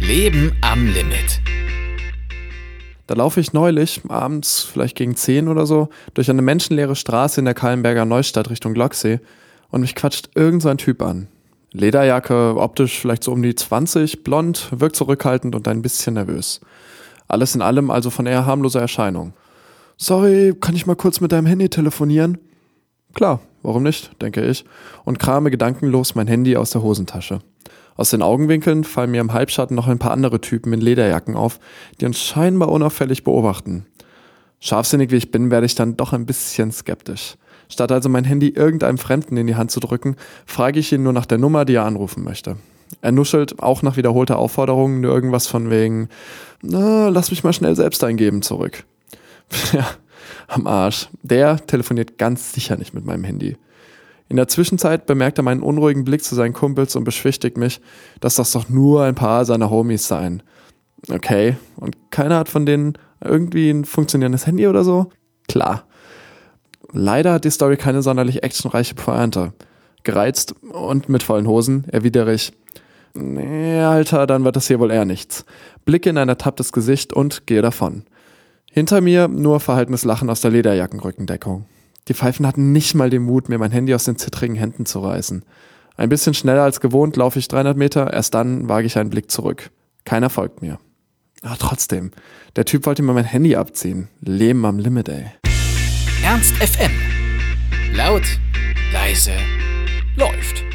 Leben am Limit. Da laufe ich neulich, abends, vielleicht gegen 10 oder so, durch eine menschenleere Straße in der Kallenberger Neustadt Richtung Glocksee und mich quatscht irgend so Typ an. Lederjacke, optisch vielleicht so um die 20, blond, wirkt zurückhaltend und ein bisschen nervös. Alles in allem also von eher harmloser Erscheinung. Sorry, kann ich mal kurz mit deinem Handy telefonieren? Klar, warum nicht, denke ich, und krame gedankenlos mein Handy aus der Hosentasche. Aus den Augenwinkeln fallen mir im Halbschatten noch ein paar andere Typen in Lederjacken auf, die uns scheinbar unauffällig beobachten. Scharfsinnig wie ich bin, werde ich dann doch ein bisschen skeptisch. Statt also mein Handy irgendeinem Fremden in die Hand zu drücken, frage ich ihn nur nach der Nummer, die er anrufen möchte. Er nuschelt auch nach wiederholter Aufforderung nur irgendwas von wegen, na, lass mich mal schnell selbst eingeben zurück. ja, am Arsch. Der telefoniert ganz sicher nicht mit meinem Handy. In der Zwischenzeit bemerkt er meinen unruhigen Blick zu seinen Kumpels und beschwichtigt mich, dass das doch nur ein paar seiner Homies seien. Okay, und keiner hat von denen irgendwie ein funktionierendes Handy oder so? Klar. Leider hat die Story keine sonderlich actionreiche Pointe. Gereizt und mit vollen Hosen erwidere ich, nee, Alter, dann wird das hier wohl eher nichts. Blicke in ein ertapptes Gesicht und gehe davon. Hinter mir nur verhaltenes Lachen aus der Lederjackenrückendeckung. Die Pfeifen hatten nicht mal den Mut, mir mein Handy aus den zittrigen Händen zu reißen. Ein bisschen schneller als gewohnt laufe ich 300 Meter, erst dann wage ich einen Blick zurück. Keiner folgt mir. Aber trotzdem, der Typ wollte mir mein Handy abziehen. Leben am Limit, ey. Ernst FM. Laut, leise, läuft.